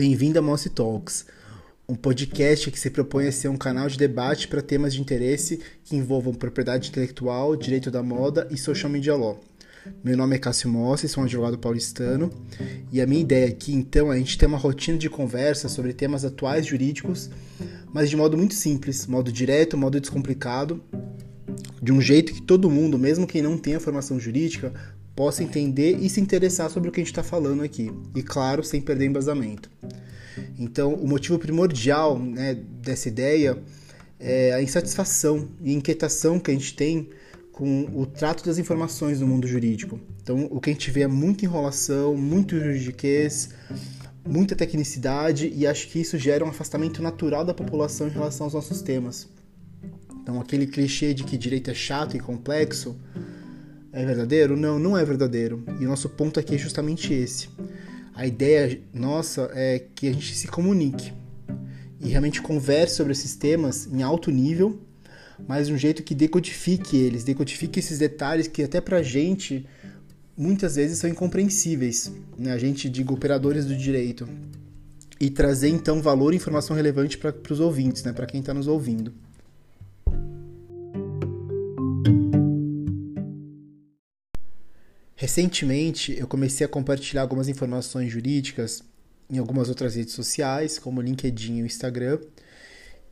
Bem-vindo a Mouse Talks, um podcast que se propõe a ser um canal de debate para temas de interesse que envolvam propriedade intelectual, direito da moda e social media law. Meu nome é Cássio Mossi, sou um advogado paulistano e a minha ideia aqui então é a gente ter uma rotina de conversa sobre temas atuais jurídicos, mas de modo muito simples, modo direto, modo descomplicado, de um jeito que todo mundo, mesmo quem não tenha formação jurídica, possa entender e se interessar sobre o que a gente está falando aqui. E claro, sem perder embasamento. Então, o motivo primordial né, dessa ideia é a insatisfação e inquietação que a gente tem com o trato das informações no mundo jurídico. Então, o que a gente vê é muita enrolação, muito juridiquês, muita tecnicidade e acho que isso gera um afastamento natural da população em relação aos nossos temas. Então, aquele clichê de que direito é chato e complexo é verdadeiro? Não, não é verdadeiro. E o nosso ponto aqui é justamente esse. A ideia nossa é que a gente se comunique e realmente converse sobre esses temas em alto nível, mas de um jeito que decodifique eles, decodifique esses detalhes que até pra gente muitas vezes são incompreensíveis, né? A gente, digo, operadores do direito. E trazer então valor e informação relevante para os ouvintes, né? para quem está nos ouvindo. Recentemente, eu comecei a compartilhar algumas informações jurídicas em algumas outras redes sociais, como LinkedIn e o Instagram,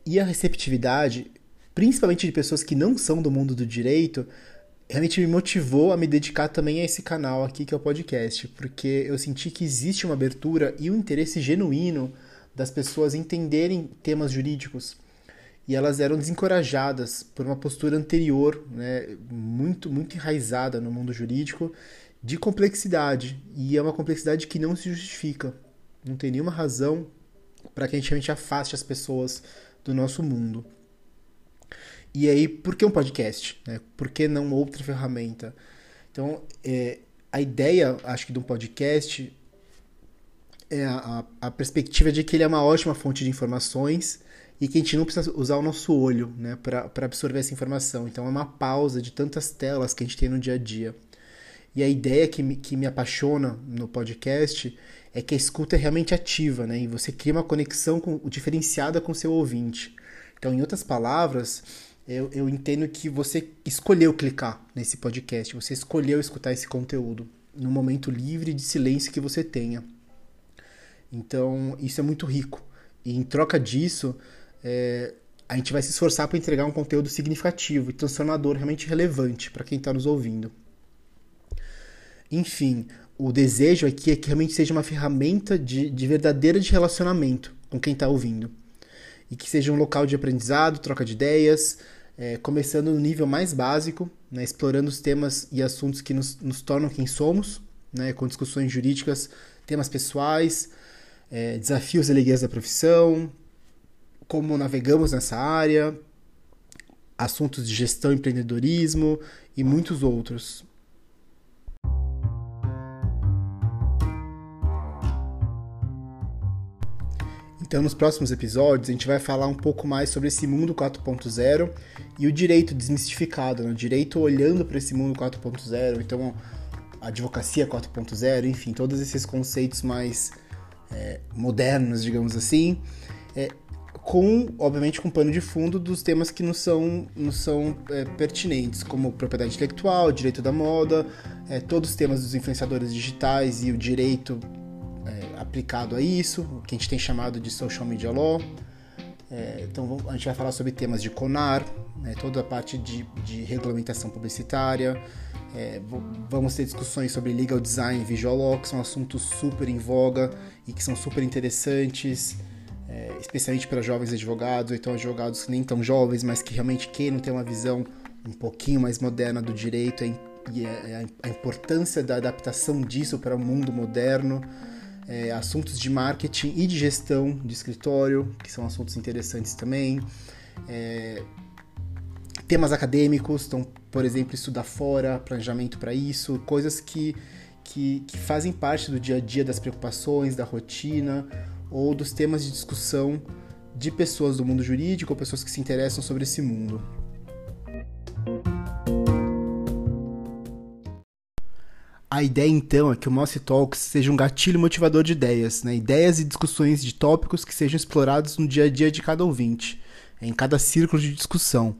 e a receptividade, principalmente de pessoas que não são do mundo do direito, realmente me motivou a me dedicar também a esse canal aqui que é o podcast, porque eu senti que existe uma abertura e um interesse genuíno das pessoas entenderem temas jurídicos e elas eram desencorajadas por uma postura anterior, né, muito muito enraizada no mundo jurídico, de complexidade e é uma complexidade que não se justifica, não tem nenhuma razão para que a gente realmente afaste as pessoas do nosso mundo. E aí, por que um podcast? Né? Por que não outra ferramenta? Então, é, a ideia, acho que, de um podcast é a, a, perspectiva de que ele é uma ótima fonte de informações e que a gente não precisa usar o nosso olho né, para absorver essa informação. Então é uma pausa de tantas telas que a gente tem no dia a dia. E a ideia que me, que me apaixona no podcast é que a escuta é realmente ativa, né? E você cria uma conexão com, diferenciada com seu ouvinte. Então, em outras palavras, eu, eu entendo que você escolheu clicar nesse podcast, você escolheu escutar esse conteúdo no momento livre de silêncio que você tenha. Então, isso é muito rico. E em troca disso, é, a gente vai se esforçar para entregar um conteúdo significativo e transformador, realmente relevante para quem está nos ouvindo. Enfim, o desejo aqui é que realmente seja uma ferramenta de, de verdadeira de relacionamento com quem está ouvindo. E que seja um local de aprendizado, troca de ideias, é, começando no nível mais básico, né, explorando os temas e assuntos que nos, nos tornam quem somos, né, com discussões jurídicas, temas pessoais, é, desafios e alegrias da profissão, como navegamos nessa área, assuntos de gestão empreendedorismo e muitos outros. Então, nos próximos episódios, a gente vai falar um pouco mais sobre esse mundo 4.0 e o direito desmistificado, né? o direito olhando para esse mundo 4.0, então a advocacia 4.0, enfim, todos esses conceitos mais é, modernos, digamos assim. É, com, obviamente, com pano de fundo dos temas que não são, não são é, pertinentes, como propriedade intelectual, direito da moda, é, todos os temas dos influenciadores digitais e o direito é, aplicado a isso, o que a gente tem chamado de social media law. É, então a gente vai falar sobre temas de CONAR, né, toda a parte de, de regulamentação publicitária. É, vamos ter discussões sobre legal design e visual law, que são assuntos super em voga e que são super interessantes é, especialmente para jovens advogados, ou então advogados nem tão jovens, mas que realmente queiram ter uma visão um pouquinho mais moderna do direito e é, a importância da adaptação disso para o mundo moderno. É, assuntos de marketing e de gestão de escritório, que são assuntos interessantes também. É, temas acadêmicos, então, por exemplo, estudar fora, planejamento para isso, coisas que, que, que fazem parte do dia a dia das preocupações, da rotina, ou dos temas de discussão de pessoas do mundo jurídico ou pessoas que se interessam sobre esse mundo. A ideia então é que o Mouse Talks seja um gatilho motivador de ideias, né? ideias e discussões de tópicos que sejam explorados no dia a dia de cada ouvinte, em cada círculo de discussão,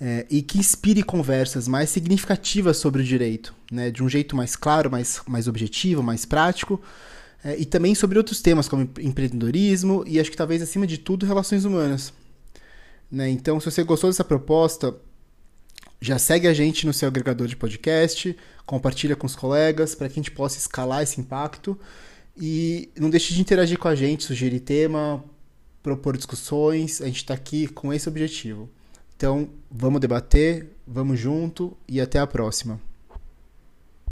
é, e que inspire conversas mais significativas sobre o direito, né? de um jeito mais claro, mais, mais objetivo, mais prático, e também sobre outros temas como empreendedorismo e acho que talvez acima de tudo relações humanas. Né? Então, se você gostou dessa proposta, já segue a gente no seu agregador de podcast, compartilha com os colegas para que a gente possa escalar esse impacto e não deixe de interagir com a gente, sugerir tema, propor discussões. A gente está aqui com esse objetivo. Então, vamos debater, vamos junto e até a próxima.